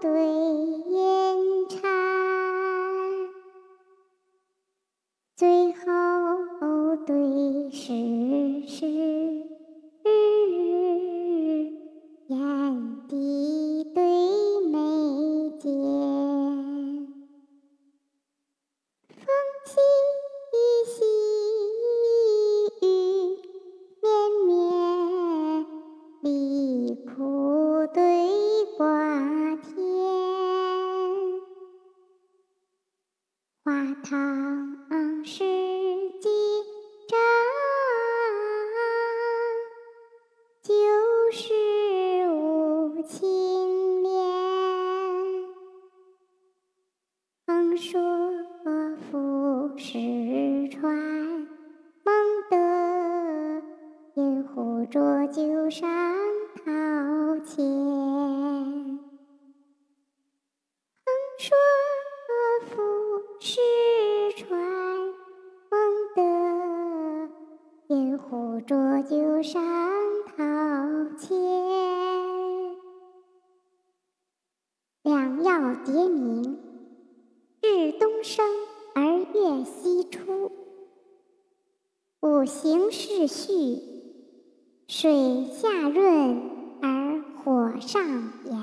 对饮茶，最后对世事。花堂。世几章，旧时无青莲。横说富士川，孟德饮壶浊酒上陶潜。横说富士川。壶浊酒上陶潜，良药迭明，日东升而月西出。五行是序，水下润而火上炎。